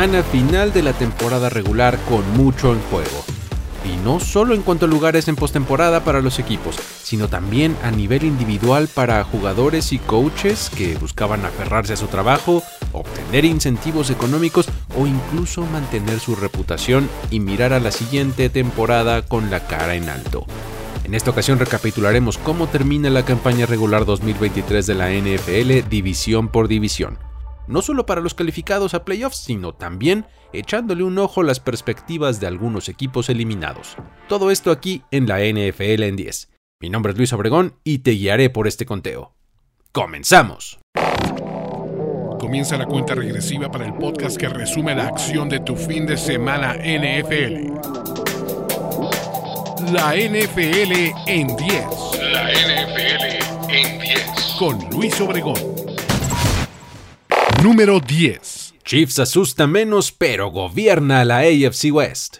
semana final de la temporada regular con mucho en juego. Y no solo en cuanto a lugares en postemporada para los equipos, sino también a nivel individual para jugadores y coaches que buscaban aferrarse a su trabajo, obtener incentivos económicos o incluso mantener su reputación y mirar a la siguiente temporada con la cara en alto. En esta ocasión recapitularemos cómo termina la campaña regular 2023 de la NFL división por división no solo para los calificados a playoffs, sino también echándole un ojo a las perspectivas de algunos equipos eliminados. Todo esto aquí en la NFL en 10. Mi nombre es Luis Obregón y te guiaré por este conteo. ¡Comenzamos! Comienza la cuenta regresiva para el podcast que resume la acción de tu fin de semana NFL. La NFL en 10. La NFL en 10. Con Luis Obregón. Número 10. Chiefs asusta menos, pero gobierna la AFC West.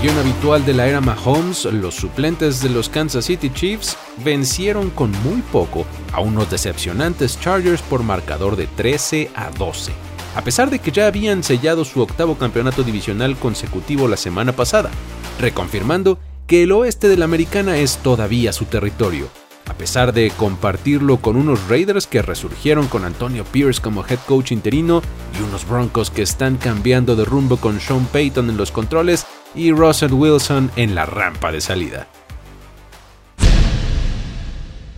Guión habitual de la era Mahomes, los suplentes de los Kansas City Chiefs vencieron con muy poco a unos decepcionantes Chargers por marcador de 13 a 12. A pesar de que ya habían sellado su octavo campeonato divisional consecutivo la semana pasada, reconfirmando que el oeste de la americana es todavía su territorio, a pesar de compartirlo con unos Raiders que resurgieron con Antonio Pierce como head coach interino y unos Broncos que están cambiando de rumbo con Sean Payton en los controles y Russell Wilson en la rampa de salida.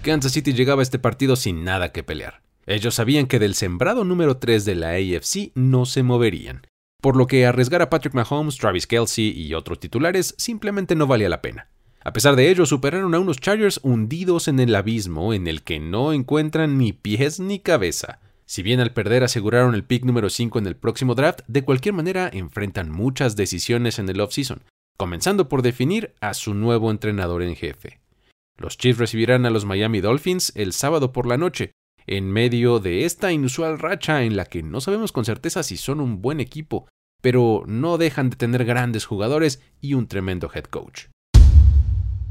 Kansas City llegaba a este partido sin nada que pelear. Ellos sabían que del sembrado número 3 de la AFC no se moverían, por lo que arriesgar a Patrick Mahomes, Travis Kelsey y otros titulares simplemente no valía la pena. A pesar de ello, superaron a unos Chargers hundidos en el abismo en el que no encuentran ni pies ni cabeza. Si bien al perder aseguraron el pick número 5 en el próximo draft, de cualquier manera enfrentan muchas decisiones en el offseason, comenzando por definir a su nuevo entrenador en jefe. Los Chiefs recibirán a los Miami Dolphins el sábado por la noche, en medio de esta inusual racha en la que no sabemos con certeza si son un buen equipo, pero no dejan de tener grandes jugadores y un tremendo head coach.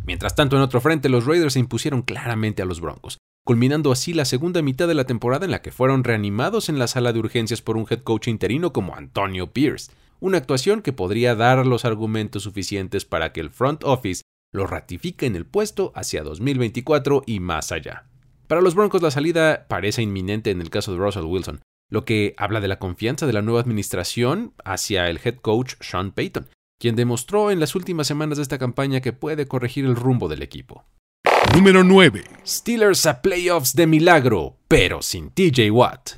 Mientras tanto, en otro frente, los Raiders se impusieron claramente a los Broncos, culminando así la segunda mitad de la temporada en la que fueron reanimados en la sala de urgencias por un head coach interino como Antonio Pierce, una actuación que podría dar los argumentos suficientes para que el front office lo ratifique en el puesto hacia 2024 y más allá. Para los Broncos la salida parece inminente en el caso de Russell Wilson, lo que habla de la confianza de la nueva administración hacia el head coach Sean Payton, quien demostró en las últimas semanas de esta campaña que puede corregir el rumbo del equipo. Número 9. Steelers a playoffs de milagro, pero sin TJ Watt.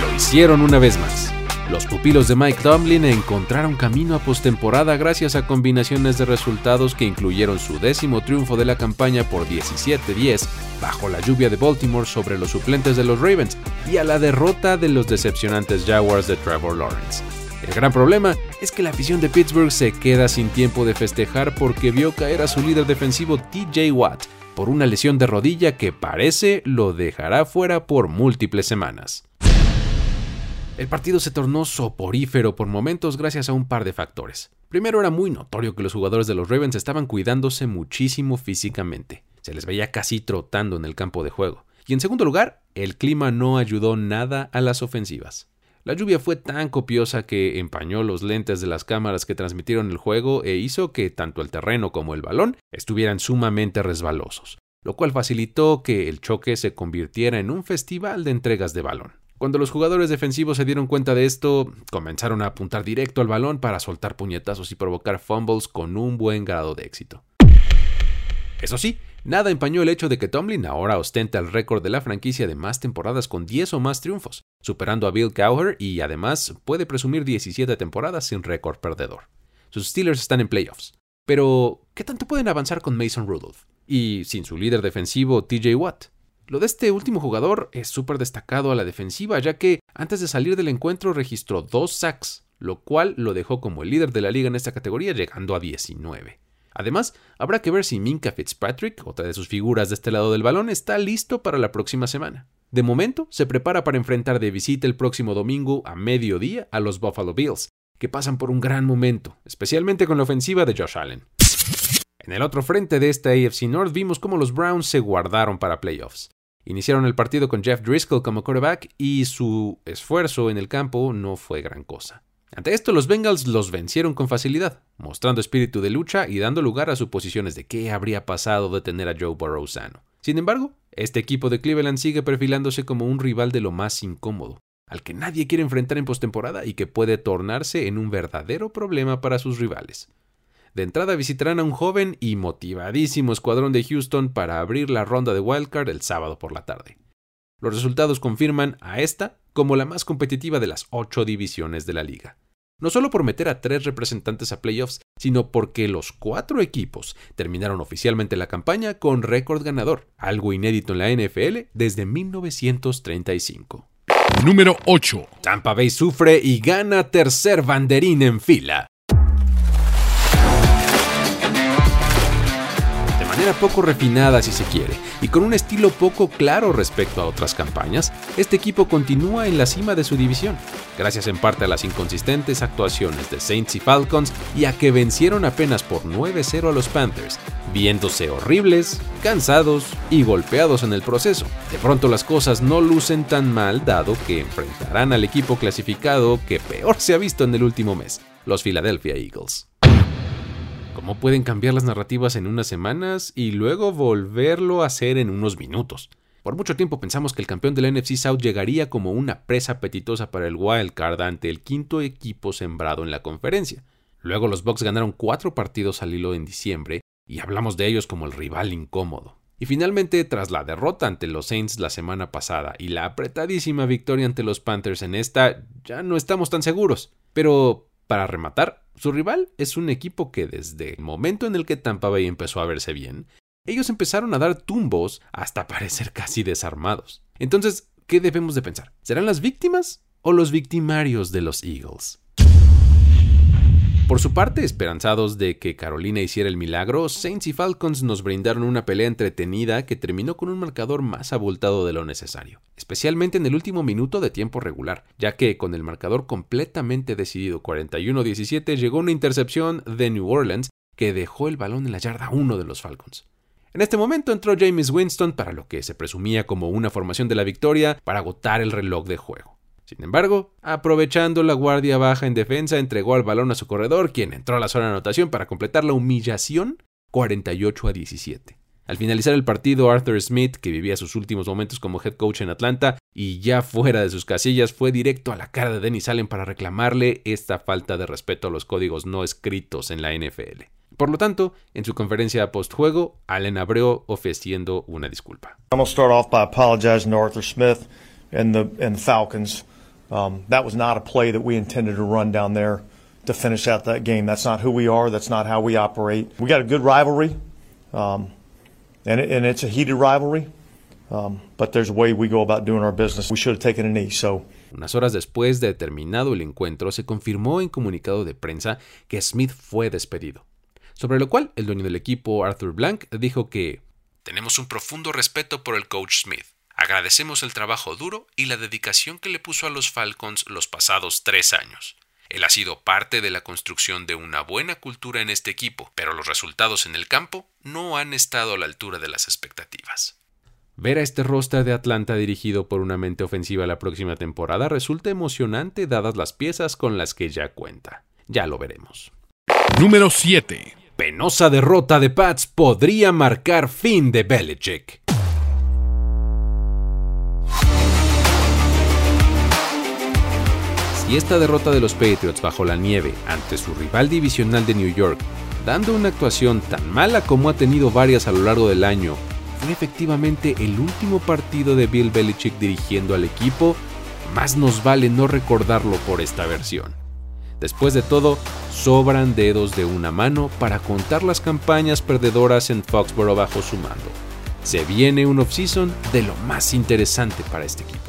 Lo hicieron una vez más. Los pupilos de Mike Tomlin encontraron camino a postemporada gracias a combinaciones de resultados que incluyeron su décimo triunfo de la campaña por 17-10 bajo la lluvia de Baltimore sobre los suplentes de los Ravens y a la derrota de los decepcionantes Jaguars de Trevor Lawrence. El gran problema es que la afición de Pittsburgh se queda sin tiempo de festejar porque vio caer a su líder defensivo TJ Watt por una lesión de rodilla que parece lo dejará fuera por múltiples semanas. El partido se tornó soporífero por momentos gracias a un par de factores. Primero era muy notorio que los jugadores de los Ravens estaban cuidándose muchísimo físicamente. Se les veía casi trotando en el campo de juego. Y en segundo lugar, el clima no ayudó nada a las ofensivas. La lluvia fue tan copiosa que empañó los lentes de las cámaras que transmitieron el juego e hizo que tanto el terreno como el balón estuvieran sumamente resbalosos, lo cual facilitó que el choque se convirtiera en un festival de entregas de balón. Cuando los jugadores defensivos se dieron cuenta de esto, comenzaron a apuntar directo al balón para soltar puñetazos y provocar fumbles con un buen grado de éxito. Eso sí, nada empañó el hecho de que Tomlin ahora ostenta el récord de la franquicia de más temporadas con 10 o más triunfos, superando a Bill Cowher y además puede presumir 17 temporadas sin récord perdedor. Sus Steelers están en playoffs. Pero, ¿qué tanto pueden avanzar con Mason Rudolph? Y sin su líder defensivo, TJ Watt. Lo de este último jugador es súper destacado a la defensiva, ya que antes de salir del encuentro registró dos sacks, lo cual lo dejó como el líder de la liga en esta categoría, llegando a 19. Además, habrá que ver si Minka Fitzpatrick, otra de sus figuras de este lado del balón, está listo para la próxima semana. De momento, se prepara para enfrentar de visita el próximo domingo a mediodía a los Buffalo Bills, que pasan por un gran momento, especialmente con la ofensiva de Josh Allen. En el otro frente de esta AFC North vimos cómo los Browns se guardaron para playoffs. Iniciaron el partido con Jeff Driscoll como quarterback y su esfuerzo en el campo no fue gran cosa. Ante esto, los Bengals los vencieron con facilidad, mostrando espíritu de lucha y dando lugar a suposiciones de qué habría pasado de tener a Joe Burrow sano. Sin embargo, este equipo de Cleveland sigue perfilándose como un rival de lo más incómodo, al que nadie quiere enfrentar en postemporada y que puede tornarse en un verdadero problema para sus rivales. De entrada visitarán a un joven y motivadísimo escuadrón de Houston para abrir la ronda de wildcard el sábado por la tarde. Los resultados confirman a esta como la más competitiva de las ocho divisiones de la liga. No solo por meter a tres representantes a playoffs, sino porque los cuatro equipos terminaron oficialmente la campaña con récord ganador, algo inédito en la NFL desde 1935. Número 8. Tampa Bay sufre y gana tercer banderín en fila. Manera poco refinada si se quiere, y con un estilo poco claro respecto a otras campañas, este equipo continúa en la cima de su división, gracias en parte a las inconsistentes actuaciones de Saints y Falcons y a que vencieron apenas por 9-0 a los Panthers, viéndose horribles, cansados y golpeados en el proceso. De pronto las cosas no lucen tan mal dado que enfrentarán al equipo clasificado que peor se ha visto en el último mes, los Philadelphia Eagles. ¿Cómo pueden cambiar las narrativas en unas semanas y luego volverlo a hacer en unos minutos? Por mucho tiempo pensamos que el campeón del NFC South llegaría como una presa apetitosa para el wild card ante el quinto equipo sembrado en la conferencia. Luego los Bucks ganaron cuatro partidos al hilo en diciembre y hablamos de ellos como el rival incómodo. Y finalmente, tras la derrota ante los Saints la semana pasada y la apretadísima victoria ante los Panthers en esta, ya no estamos tan seguros. Pero para rematar, su rival es un equipo que desde el momento en el que Tampa Bay empezó a verse bien, ellos empezaron a dar tumbos hasta parecer casi desarmados. Entonces, ¿qué debemos de pensar? ¿Serán las víctimas o los victimarios de los Eagles? Por su parte, esperanzados de que Carolina hiciera el milagro, Saints y Falcons nos brindaron una pelea entretenida que terminó con un marcador más abultado de lo necesario, especialmente en el último minuto de tiempo regular, ya que con el marcador completamente decidido 41-17 llegó una intercepción de New Orleans que dejó el balón en la yarda 1 de los Falcons. En este momento entró James Winston para lo que se presumía como una formación de la victoria para agotar el reloj de juego. Sin embargo, aprovechando la guardia baja en defensa, entregó el balón a su corredor, quien entró a la zona de anotación para completar la humillación 48 a 17. Al finalizar el partido, Arthur Smith, que vivía sus últimos momentos como head coach en Atlanta y ya fuera de sus casillas, fue directo a la cara de Dennis Allen para reclamarle esta falta de respeto a los códigos no escritos en la NFL. Por lo tanto, en su conferencia post-juego, Allen abrió ofreciendo una disculpa. start off by apologizing to Arthur Smith and the Falcons. Um, that was not a play that we intended to run down there to finish out that game. That's not who we are. That's not how we operate. We got a good rivalry, um, and, it, and it's a heated rivalry. Um, but there's a way we go about doing our business. We should have taken a knee. So. Unas horas después de terminado el encuentro, se confirmó en comunicado de prensa que Smith fue despedido. Sobre lo cual, el dueño del equipo, Arthur Blank, dijo que Tenemos un profundo respeto por el coach Smith. Agradecemos el trabajo duro y la dedicación que le puso a los Falcons los pasados tres años. Él ha sido parte de la construcción de una buena cultura en este equipo, pero los resultados en el campo no han estado a la altura de las expectativas. Ver a este roster de Atlanta dirigido por una mente ofensiva la próxima temporada resulta emocionante dadas las piezas con las que ya cuenta. Ya lo veremos. Número 7. Penosa derrota de Pats podría marcar fin de Belichick. Y esta derrota de los Patriots bajo la nieve ante su rival divisional de New York, dando una actuación tan mala como ha tenido varias a lo largo del año, fue efectivamente el último partido de Bill Belichick dirigiendo al equipo, más nos vale no recordarlo por esta versión. Después de todo, sobran dedos de una mano para contar las campañas perdedoras en Foxborough bajo su mando. Se viene un offseason de lo más interesante para este equipo.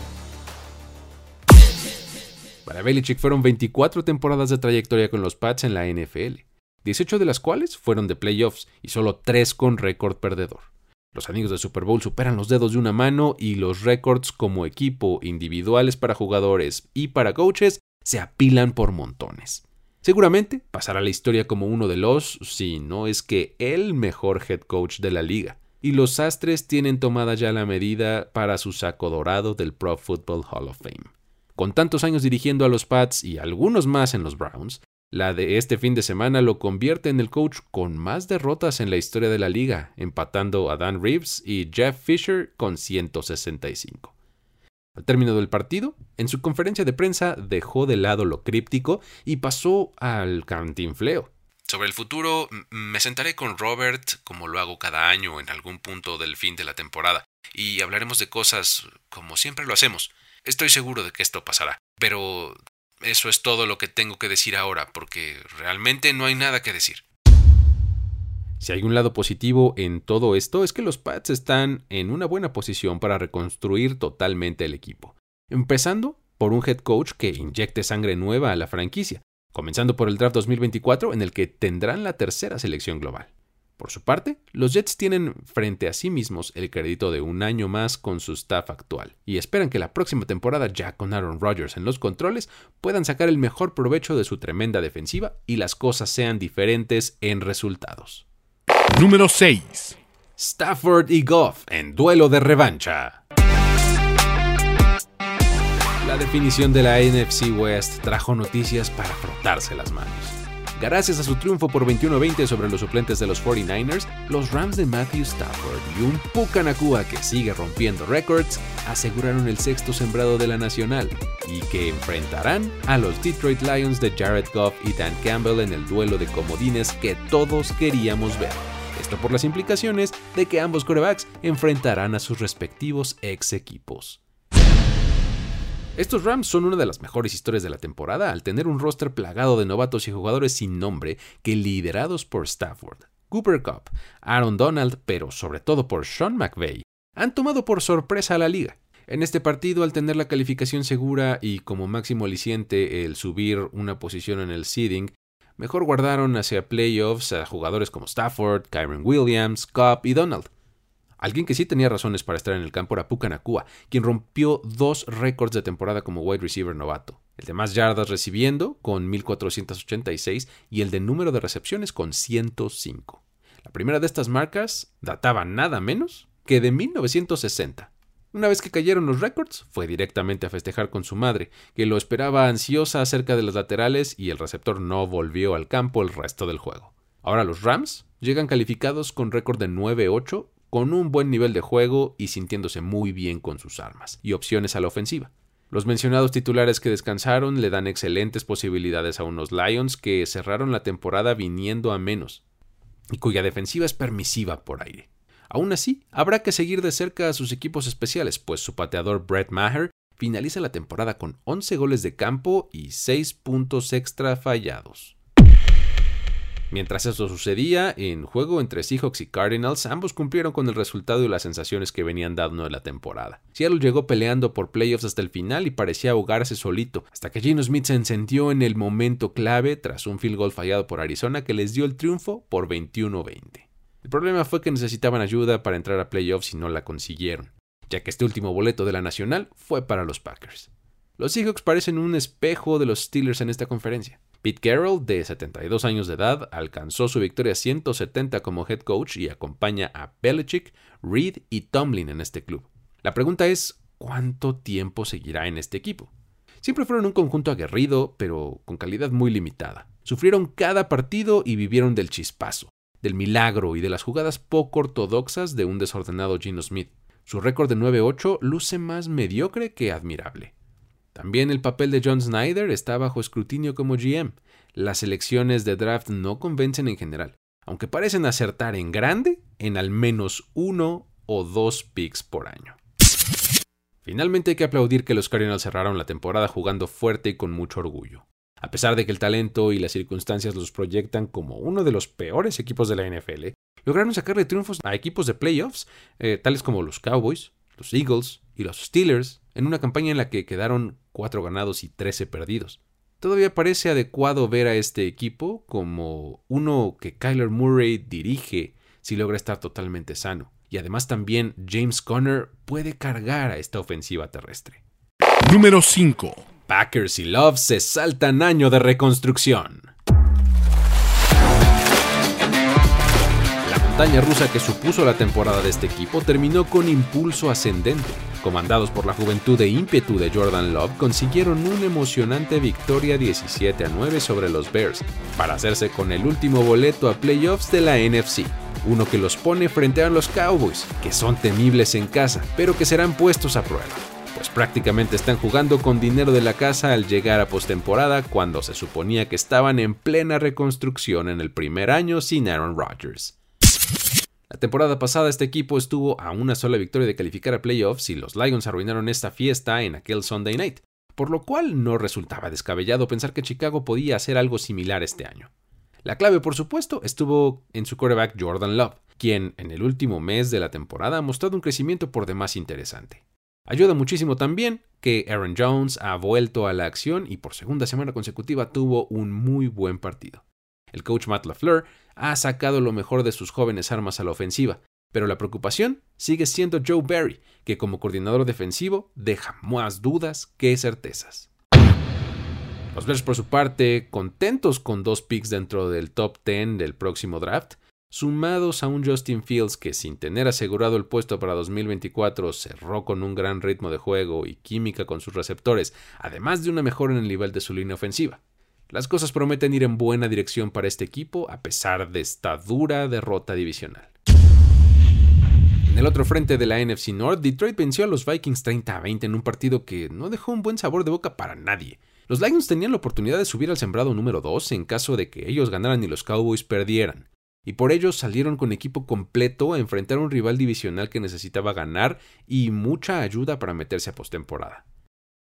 Para Belichick fueron 24 temporadas de trayectoria con los Pats en la NFL, 18 de las cuales fueron de playoffs y solo 3 con récord perdedor. Los anillos de Super Bowl superan los dedos de una mano y los récords como equipo, individuales para jugadores y para coaches, se apilan por montones. Seguramente pasará la historia como uno de los, si no es que el mejor head coach de la liga. Y los Astres tienen tomada ya la medida para su saco dorado del Pro Football Hall of Fame. Con tantos años dirigiendo a los Pats y algunos más en los Browns, la de este fin de semana lo convierte en el coach con más derrotas en la historia de la liga, empatando a Dan Reeves y Jeff Fisher con 165. Al término del partido, en su conferencia de prensa dejó de lado lo críptico y pasó al cantinfleo. Sobre el futuro, me sentaré con Robert, como lo hago cada año en algún punto del fin de la temporada, y hablaremos de cosas como siempre lo hacemos. Estoy seguro de que esto pasará, pero eso es todo lo que tengo que decir ahora, porque realmente no hay nada que decir. Si hay un lado positivo en todo esto es que los Pats están en una buena posición para reconstruir totalmente el equipo. Empezando por un head coach que inyecte sangre nueva a la franquicia, comenzando por el draft 2024 en el que tendrán la tercera selección global. Por su parte, los Jets tienen frente a sí mismos el crédito de un año más con su staff actual y esperan que la próxima temporada, ya con Aaron Rodgers en los controles, puedan sacar el mejor provecho de su tremenda defensiva y las cosas sean diferentes en resultados. Número 6. Stafford y Goff en duelo de revancha. La definición de la NFC West trajo noticias para frotarse las manos. Gracias a su triunfo por 21-20 sobre los suplentes de los 49ers, los Rams de Matthew Stafford y un Pucanacua que sigue rompiendo récords aseguraron el sexto sembrado de la nacional y que enfrentarán a los Detroit Lions de Jared Goff y Dan Campbell en el duelo de comodines que todos queríamos ver. Esto por las implicaciones de que ambos corebacks enfrentarán a sus respectivos ex equipos. Estos Rams son una de las mejores historias de la temporada al tener un roster plagado de novatos y jugadores sin nombre que liderados por Stafford, Cooper Cup, Aaron Donald, pero sobre todo por Sean McVay, han tomado por sorpresa a la liga. En este partido, al tener la calificación segura y como máximo aliciente el subir una posición en el seeding, mejor guardaron hacia playoffs a jugadores como Stafford, Kyron Williams, Cobb y Donald. Alguien que sí tenía razones para estar en el campo era Puka Nakua, quien rompió dos récords de temporada como wide receiver novato. El de más yardas recibiendo, con 1486, y el de número de recepciones, con 105. La primera de estas marcas databa nada menos que de 1960. Una vez que cayeron los récords, fue directamente a festejar con su madre, que lo esperaba ansiosa acerca de los laterales y el receptor no volvió al campo el resto del juego. Ahora los Rams llegan calificados con récord de 9-8, con un buen nivel de juego y sintiéndose muy bien con sus armas y opciones a la ofensiva. Los mencionados titulares que descansaron le dan excelentes posibilidades a unos Lions que cerraron la temporada viniendo a menos y cuya defensiva es permisiva por aire. Aún así, habrá que seguir de cerca a sus equipos especiales, pues su pateador Brett Maher finaliza la temporada con 11 goles de campo y 6 puntos extra fallados. Mientras eso sucedía, en juego entre Seahawks y Cardinals, ambos cumplieron con el resultado y las sensaciones que venían dando en la temporada. Seattle llegó peleando por playoffs hasta el final y parecía ahogarse solito, hasta que Gino Smith se encendió en el momento clave tras un field goal fallado por Arizona que les dio el triunfo por 21-20. El problema fue que necesitaban ayuda para entrar a playoffs y no la consiguieron, ya que este último boleto de la Nacional fue para los Packers. Los Seahawks parecen un espejo de los Steelers en esta conferencia. Pete Carroll, de 72 años de edad, alcanzó su victoria 170 como head coach y acompaña a Belichick, Reed y Tomlin en este club. La pregunta es, ¿cuánto tiempo seguirá en este equipo? Siempre fueron un conjunto aguerrido, pero con calidad muy limitada. Sufrieron cada partido y vivieron del chispazo del milagro y de las jugadas poco ortodoxas de un desordenado Gino Smith. Su récord de 9-8 luce más mediocre que admirable. También el papel de John Snyder está bajo escrutinio como GM. Las elecciones de draft no convencen en general, aunque parecen acertar en grande en al menos uno o dos picks por año. Finalmente hay que aplaudir que los Cardinals cerraron la temporada jugando fuerte y con mucho orgullo. A pesar de que el talento y las circunstancias los proyectan como uno de los peores equipos de la NFL, lograron sacarle triunfos a equipos de playoffs, eh, tales como los Cowboys, los Eagles y los Steelers, en una campaña en la que quedaron 4 ganados y 13 perdidos. Todavía parece adecuado ver a este equipo como uno que Kyler Murray dirige si logra estar totalmente sano. Y además también James Conner puede cargar a esta ofensiva terrestre. Número 5. Packers y Love se saltan año de reconstrucción. Montaña rusa que supuso la temporada de este equipo terminó con impulso ascendente. Comandados por la juventud e ímpetu de Jordan Love, consiguieron una emocionante victoria 17 a 9 sobre los Bears para hacerse con el último boleto a playoffs de la NFC uno que los pone frente a los Cowboys, que son temibles en casa, pero que serán puestos a prueba pues prácticamente están jugando con dinero de la casa al llegar a postemporada cuando se suponía que estaban en plena reconstrucción en el primer año sin Aaron Rodgers. La temporada pasada este equipo estuvo a una sola victoria de calificar a playoffs y los Lions arruinaron esta fiesta en aquel Sunday night, por lo cual no resultaba descabellado pensar que Chicago podía hacer algo similar este año. La clave, por supuesto, estuvo en su quarterback Jordan Love, quien en el último mes de la temporada ha mostrado un crecimiento por demás interesante. Ayuda muchísimo también que Aaron Jones ha vuelto a la acción y por segunda semana consecutiva tuvo un muy buen partido. El coach Matt LaFleur ha sacado lo mejor de sus jóvenes armas a la ofensiva, pero la preocupación sigue siendo Joe Barry, que como coordinador defensivo deja más dudas que certezas. Los Bears por su parte, contentos con dos picks dentro del top 10 del próximo draft, sumados a un Justin Fields que sin tener asegurado el puesto para 2024 cerró con un gran ritmo de juego y química con sus receptores, además de una mejora en el nivel de su línea ofensiva. Las cosas prometen ir en buena dirección para este equipo a pesar de esta dura derrota divisional. En el otro frente de la NFC North, Detroit venció a los Vikings 30 a 20 en un partido que no dejó un buen sabor de boca para nadie. Los Lions tenían la oportunidad de subir al sembrado número 2 en caso de que ellos ganaran y los Cowboys perdieran y por ello salieron con equipo completo a enfrentar a un rival divisional que necesitaba ganar y mucha ayuda para meterse a postemporada.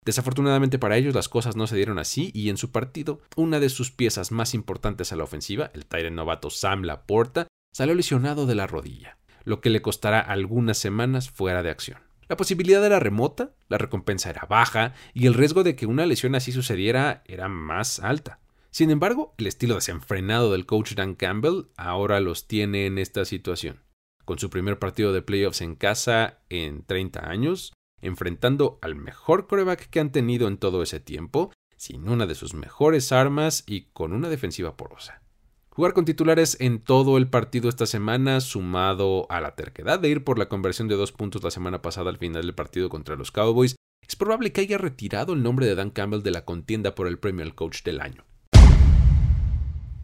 Desafortunadamente para ellos las cosas no se dieron así y en su partido una de sus piezas más importantes a la ofensiva, el Tyrant novato Sam Laporta, salió lesionado de la rodilla, lo que le costará algunas semanas fuera de acción. La posibilidad era remota, la recompensa era baja y el riesgo de que una lesión así sucediera era más alta. Sin embargo, el estilo desenfrenado del coach Dan Campbell ahora los tiene en esta situación. Con su primer partido de playoffs en casa en 30 años, enfrentando al mejor coreback que han tenido en todo ese tiempo, sin una de sus mejores armas y con una defensiva porosa. Jugar con titulares en todo el partido esta semana, sumado a la terquedad de ir por la conversión de dos puntos la semana pasada al final del partido contra los Cowboys, es probable que haya retirado el nombre de Dan Campbell de la contienda por el premio al coach del año.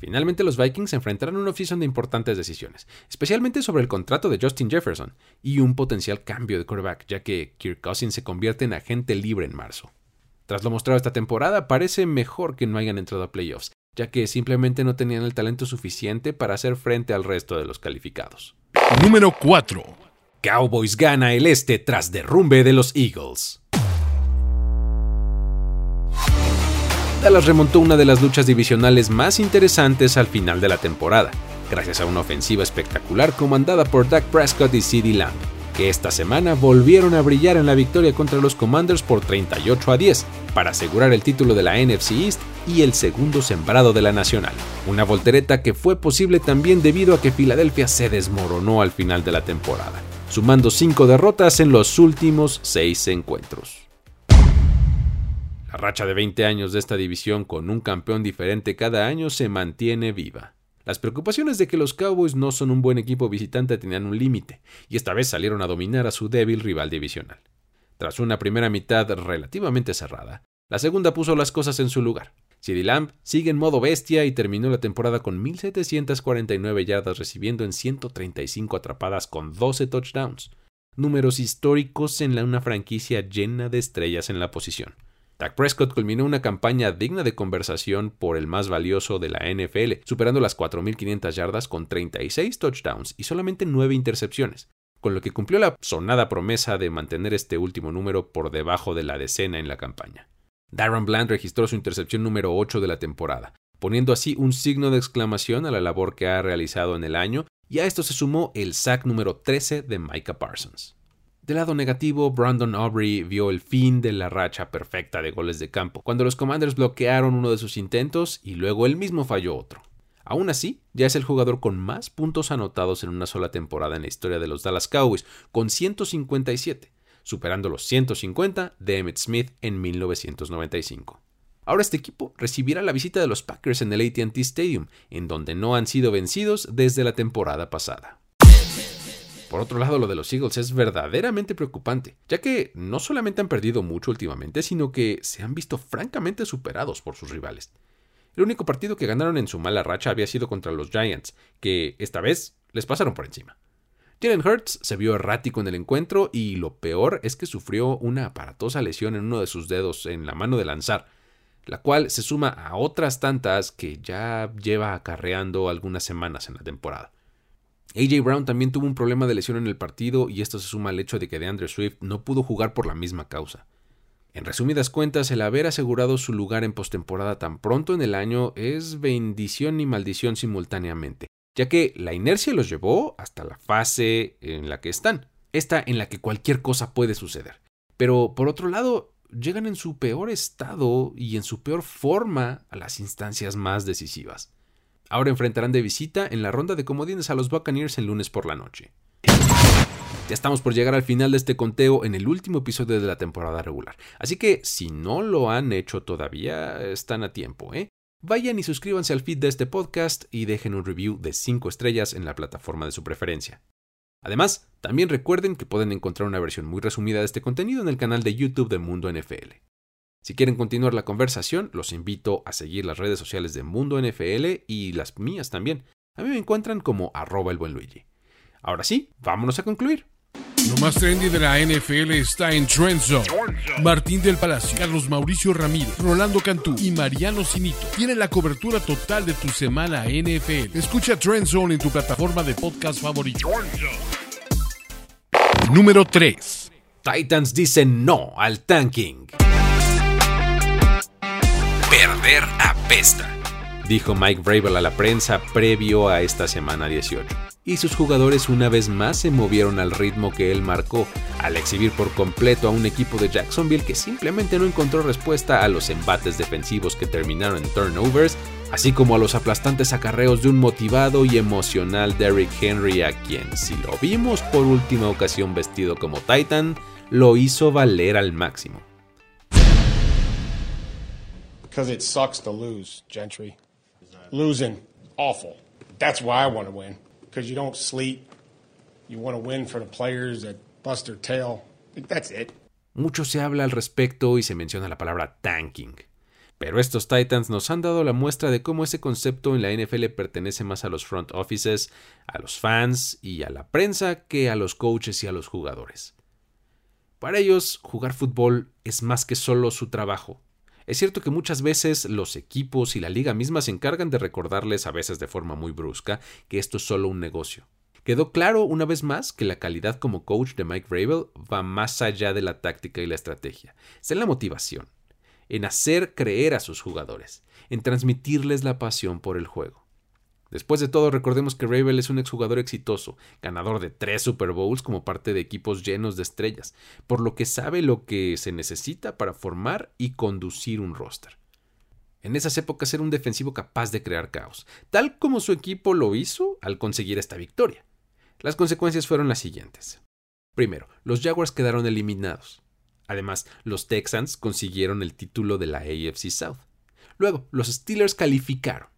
Finalmente los Vikings se enfrentarán a una oficina de importantes decisiones, especialmente sobre el contrato de Justin Jefferson y un potencial cambio de quarterback, ya que Kirk Cousins se convierte en agente libre en marzo. Tras lo mostrado esta temporada, parece mejor que no hayan entrado a playoffs, ya que simplemente no tenían el talento suficiente para hacer frente al resto de los calificados. Número 4. Cowboys gana el este tras derrumbe de los Eagles. Dallas remontó una de las luchas divisionales más interesantes al final de la temporada, gracias a una ofensiva espectacular comandada por Dak Prescott y CeeDee Lamb, que esta semana volvieron a brillar en la victoria contra los Commanders por 38 a 10, para asegurar el título de la NFC East y el segundo sembrado de la Nacional. Una voltereta que fue posible también debido a que Filadelfia se desmoronó al final de la temporada, sumando cinco derrotas en los últimos seis encuentros. La racha de 20 años de esta división con un campeón diferente cada año se mantiene viva. Las preocupaciones de que los Cowboys no son un buen equipo visitante tenían un límite, y esta vez salieron a dominar a su débil rival divisional. Tras una primera mitad relativamente cerrada, la segunda puso las cosas en su lugar. CeeDee Lamb sigue en modo bestia y terminó la temporada con 1.749 yardas recibiendo en 135 atrapadas con 12 touchdowns, números históricos en una franquicia llena de estrellas en la posición. Dak Prescott culminó una campaña digna de conversación por el más valioso de la NFL, superando las 4.500 yardas con 36 touchdowns y solamente 9 intercepciones, con lo que cumplió la sonada promesa de mantener este último número por debajo de la decena en la campaña. Darren Bland registró su intercepción número 8 de la temporada, poniendo así un signo de exclamación a la labor que ha realizado en el año, y a esto se sumó el sack número 13 de Micah Parsons. Del lado negativo, Brandon Aubrey vio el fin de la racha perfecta de goles de campo, cuando los Commanders bloquearon uno de sus intentos y luego él mismo falló otro. Aún así, ya es el jugador con más puntos anotados en una sola temporada en la historia de los Dallas Cowboys, con 157, superando los 150 de Emmett Smith en 1995. Ahora este equipo recibirá la visita de los Packers en el ATT Stadium, en donde no han sido vencidos desde la temporada pasada. Por otro lado, lo de los Eagles es verdaderamente preocupante, ya que no solamente han perdido mucho últimamente, sino que se han visto francamente superados por sus rivales. El único partido que ganaron en su mala racha había sido contra los Giants, que esta vez les pasaron por encima. Jalen Hurts se vio errático en el encuentro y lo peor es que sufrió una aparatosa lesión en uno de sus dedos en la mano de lanzar, la cual se suma a otras tantas que ya lleva acarreando algunas semanas en la temporada. AJ Brown también tuvo un problema de lesión en el partido y esto se suma al hecho de que DeAndre Swift no pudo jugar por la misma causa. En resumidas cuentas, el haber asegurado su lugar en postemporada tan pronto en el año es bendición y maldición simultáneamente, ya que la inercia los llevó hasta la fase en la que están, esta en la que cualquier cosa puede suceder. Pero por otro lado, llegan en su peor estado y en su peor forma a las instancias más decisivas. Ahora enfrentarán de visita en la ronda de comodines a los Buccaneers el lunes por la noche. Ya estamos por llegar al final de este conteo en el último episodio de la temporada regular, así que si no lo han hecho todavía, están a tiempo, ¿eh? Vayan y suscríbanse al feed de este podcast y dejen un review de 5 estrellas en la plataforma de su preferencia. Además, también recuerden que pueden encontrar una versión muy resumida de este contenido en el canal de YouTube de Mundo NFL. Si quieren continuar la conversación, los invito a seguir las redes sociales de Mundo NFL y las mías también. A mí me encuentran como arroba el buen Luigi. Ahora sí, vámonos a concluir. Lo más trendy de la NFL está en Trend Zone. Martín del Palacio, Carlos Mauricio Ramírez, Rolando Cantú y Mariano Cinito tienen la cobertura total de tu semana NFL. Escucha Trend Zone en tu plataforma de podcast favorito. Número 3. Titans dicen no al tanking. Perder apesta, dijo Mike Vrabel a la prensa previo a esta semana 18. Y sus jugadores una vez más se movieron al ritmo que él marcó, al exhibir por completo a un equipo de Jacksonville que simplemente no encontró respuesta a los embates defensivos que terminaron en turnovers, así como a los aplastantes acarreos de un motivado y emocional Derrick Henry a quien, si lo vimos por última ocasión vestido como Titan, lo hizo valer al máximo. Because it sucks to lose, Gentry. Losing, awful. That's why I want to win. Because you don't sleep. You want to win for the players that bust their tail. That's it. Mucho se habla al respecto y se menciona la palabra tanking. Pero estos Titans nos han dado la muestra de cómo ese concepto en la NFL pertenece más a los front offices, a los fans y a la prensa que a los coaches y a los jugadores. Para ellos, jugar fútbol es más que solo su trabajo, es cierto que muchas veces los equipos y la liga misma se encargan de recordarles, a veces de forma muy brusca, que esto es solo un negocio. Quedó claro una vez más que la calidad como coach de Mike Vrabel va más allá de la táctica y la estrategia. Es en la motivación, en hacer creer a sus jugadores, en transmitirles la pasión por el juego. Después de todo, recordemos que Rabel es un exjugador exitoso, ganador de tres Super Bowls como parte de equipos llenos de estrellas, por lo que sabe lo que se necesita para formar y conducir un roster. En esas épocas era un defensivo capaz de crear caos, tal como su equipo lo hizo al conseguir esta victoria. Las consecuencias fueron las siguientes. Primero, los Jaguars quedaron eliminados. Además, los Texans consiguieron el título de la AFC South. Luego, los Steelers calificaron.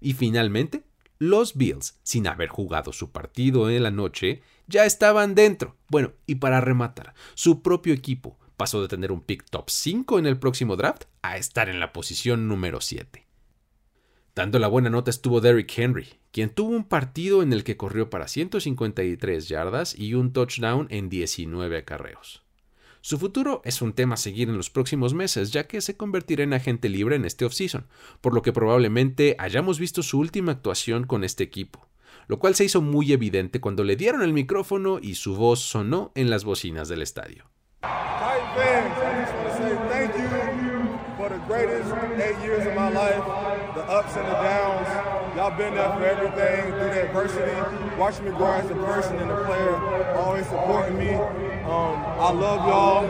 Y finalmente, los Bills, sin haber jugado su partido en la noche, ya estaban dentro. Bueno, y para rematar, su propio equipo pasó de tener un pick top 5 en el próximo draft a estar en la posición número 7. Dando la buena nota estuvo Derrick Henry, quien tuvo un partido en el que corrió para 153 yardas y un touchdown en 19 acarreos. Su futuro es un tema a seguir en los próximos meses, ya que se convertirá en agente libre en este offseason, por lo que probablemente hayamos visto su última actuación con este equipo, lo cual se hizo muy evidente cuando le dieron el micrófono y su voz sonó en las bocinas del estadio. Um, I love y'all.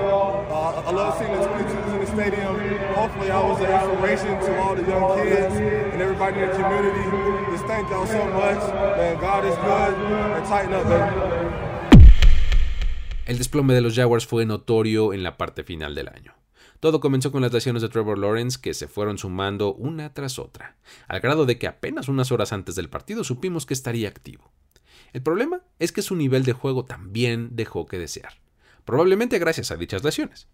Uh, I love seeing the 22s in the stadium. Hopefully, I was an inspiration to all the young kids and everybody in the community. Thank y'all so much. God good. El desplome de los Jaguars fue notorio en la parte final del año. Todo comenzó con las lesiones de Trevor Lawrence que se fueron sumando una tras otra, al grado de que apenas unas horas antes del partido supimos que estaría activo. El problema es que su nivel de juego también dejó que desear, probablemente gracias a dichas lesiones.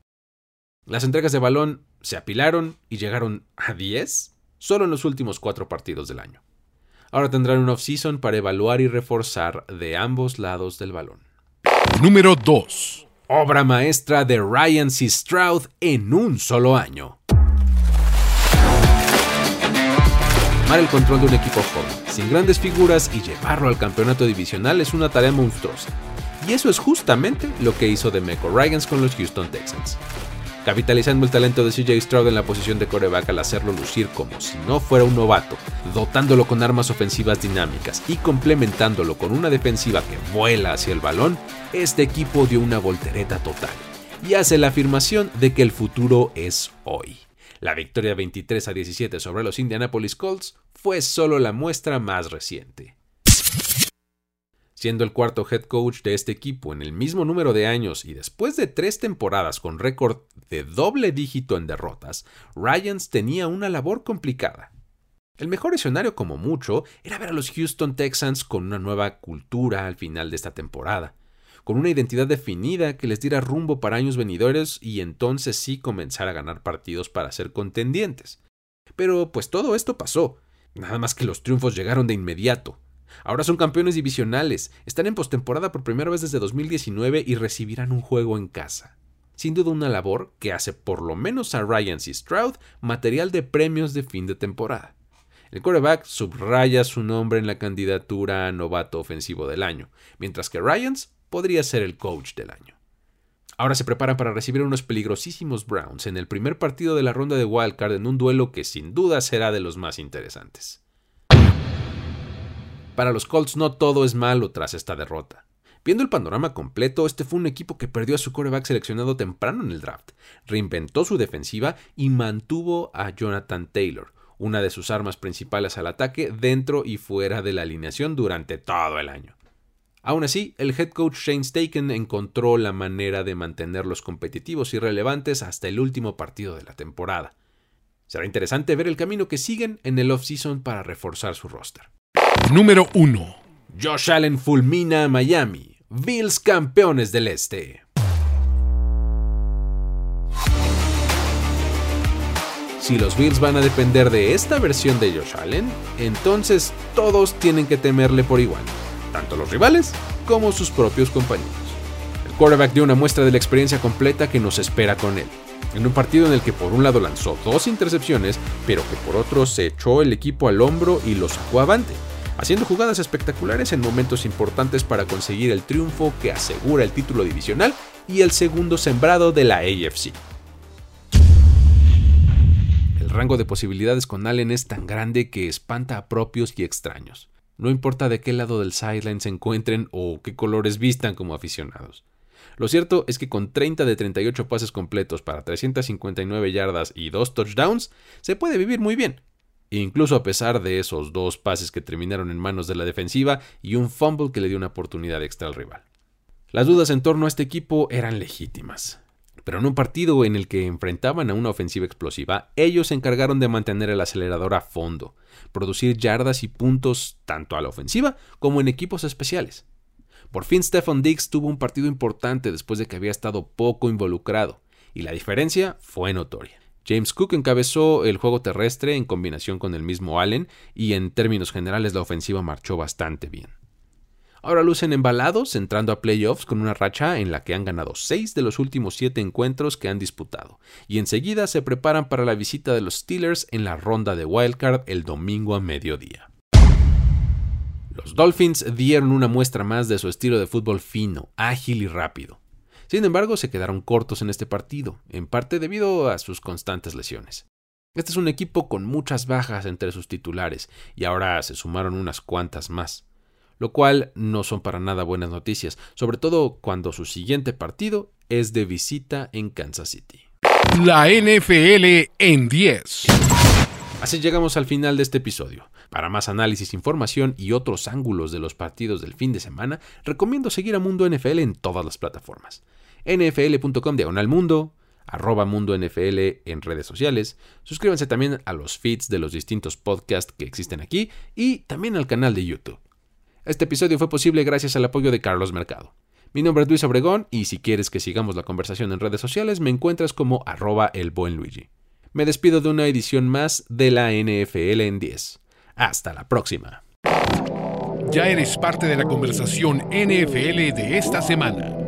Las entregas de balón se apilaron y llegaron a 10 solo en los últimos cuatro partidos del año. Ahora tendrán un off-season para evaluar y reforzar de ambos lados del balón. Número 2 obra maestra de Ryan C. Stroud en un solo año. Tomar el control de un equipo joven, sin grandes figuras y llevarlo al campeonato divisional es una tarea monstruosa. Y eso es justamente lo que hizo Demeco Ryans con los Houston Texans capitalizando el talento de CJ Stroud en la posición de coreback al hacerlo lucir como si no fuera un novato, dotándolo con armas ofensivas dinámicas y complementándolo con una defensiva que vuela hacia el balón, este equipo dio una voltereta total y hace la afirmación de que el futuro es hoy. La victoria 23 a 17 sobre los Indianapolis Colts fue solo la muestra más reciente. Siendo el cuarto head coach de este equipo en el mismo número de años y después de tres temporadas con récord de doble dígito en derrotas, Ryans tenía una labor complicada. El mejor escenario como mucho era ver a los Houston Texans con una nueva cultura al final de esta temporada, con una identidad definida que les diera rumbo para años venidores y entonces sí comenzar a ganar partidos para ser contendientes. Pero pues todo esto pasó, nada más que los triunfos llegaron de inmediato, Ahora son campeones divisionales, están en postemporada por primera vez desde 2019 y recibirán un juego en casa. Sin duda una labor que hace por lo menos a Ryans y Stroud material de premios de fin de temporada. El quarterback subraya su nombre en la candidatura a novato ofensivo del año, mientras que Ryans podría ser el coach del año. Ahora se preparan para recibir unos peligrosísimos Browns en el primer partido de la ronda de Wildcard en un duelo que sin duda será de los más interesantes. Para los Colts no todo es malo tras esta derrota. Viendo el panorama completo, este fue un equipo que perdió a su coreback seleccionado temprano en el draft, reinventó su defensiva y mantuvo a Jonathan Taylor, una de sus armas principales al ataque dentro y fuera de la alineación durante todo el año. Aún así, el head coach Shane Staken encontró la manera de mantenerlos competitivos y relevantes hasta el último partido de la temporada. Será interesante ver el camino que siguen en el offseason para reforzar su roster. Número 1. Josh Allen fulmina a Miami. Bills campeones del Este. Si los Bills van a depender de esta versión de Josh Allen, entonces todos tienen que temerle por igual, tanto los rivales como sus propios compañeros. El quarterback dio una muestra de la experiencia completa que nos espera con él, en un partido en el que por un lado lanzó dos intercepciones, pero que por otro se echó el equipo al hombro y lo sacó avante haciendo jugadas espectaculares en momentos importantes para conseguir el triunfo que asegura el título divisional y el segundo sembrado de la AFC. El rango de posibilidades con Allen es tan grande que espanta a propios y extraños. No importa de qué lado del sideline se encuentren o qué colores vistan como aficionados. Lo cierto es que con 30 de 38 pases completos para 359 yardas y 2 touchdowns, se puede vivir muy bien, incluso a pesar de esos dos pases que terminaron en manos de la defensiva y un fumble que le dio una oportunidad extra al rival. Las dudas en torno a este equipo eran legítimas, pero en un partido en el que enfrentaban a una ofensiva explosiva, ellos se encargaron de mantener el acelerador a fondo, producir yardas y puntos tanto a la ofensiva como en equipos especiales. Por fin Stefan Diggs tuvo un partido importante después de que había estado poco involucrado, y la diferencia fue notoria. James Cook encabezó el juego terrestre en combinación con el mismo Allen y en términos generales la ofensiva marchó bastante bien. Ahora lucen embalados entrando a playoffs con una racha en la que han ganado 6 de los últimos 7 encuentros que han disputado y enseguida se preparan para la visita de los Steelers en la ronda de Wildcard el domingo a mediodía. Los Dolphins dieron una muestra más de su estilo de fútbol fino, ágil y rápido. Sin embargo, se quedaron cortos en este partido, en parte debido a sus constantes lesiones. Este es un equipo con muchas bajas entre sus titulares, y ahora se sumaron unas cuantas más, lo cual no son para nada buenas noticias, sobre todo cuando su siguiente partido es de visita en Kansas City. La NFL en 10. Así llegamos al final de este episodio. Para más análisis, información y otros ángulos de los partidos del fin de semana, recomiendo seguir a Mundo NFL en todas las plataformas. nfl.com diagonal mundo, arroba mundo NFL en redes sociales. Suscríbanse también a los feeds de los distintos podcasts que existen aquí y también al canal de YouTube. Este episodio fue posible gracias al apoyo de Carlos Mercado. Mi nombre es Luis Obregón y si quieres que sigamos la conversación en redes sociales me encuentras como arroba el buen Luigi. Me despido de una edición más de la NFL en 10. Hasta la próxima. Ya eres parte de la conversación NFL de esta semana.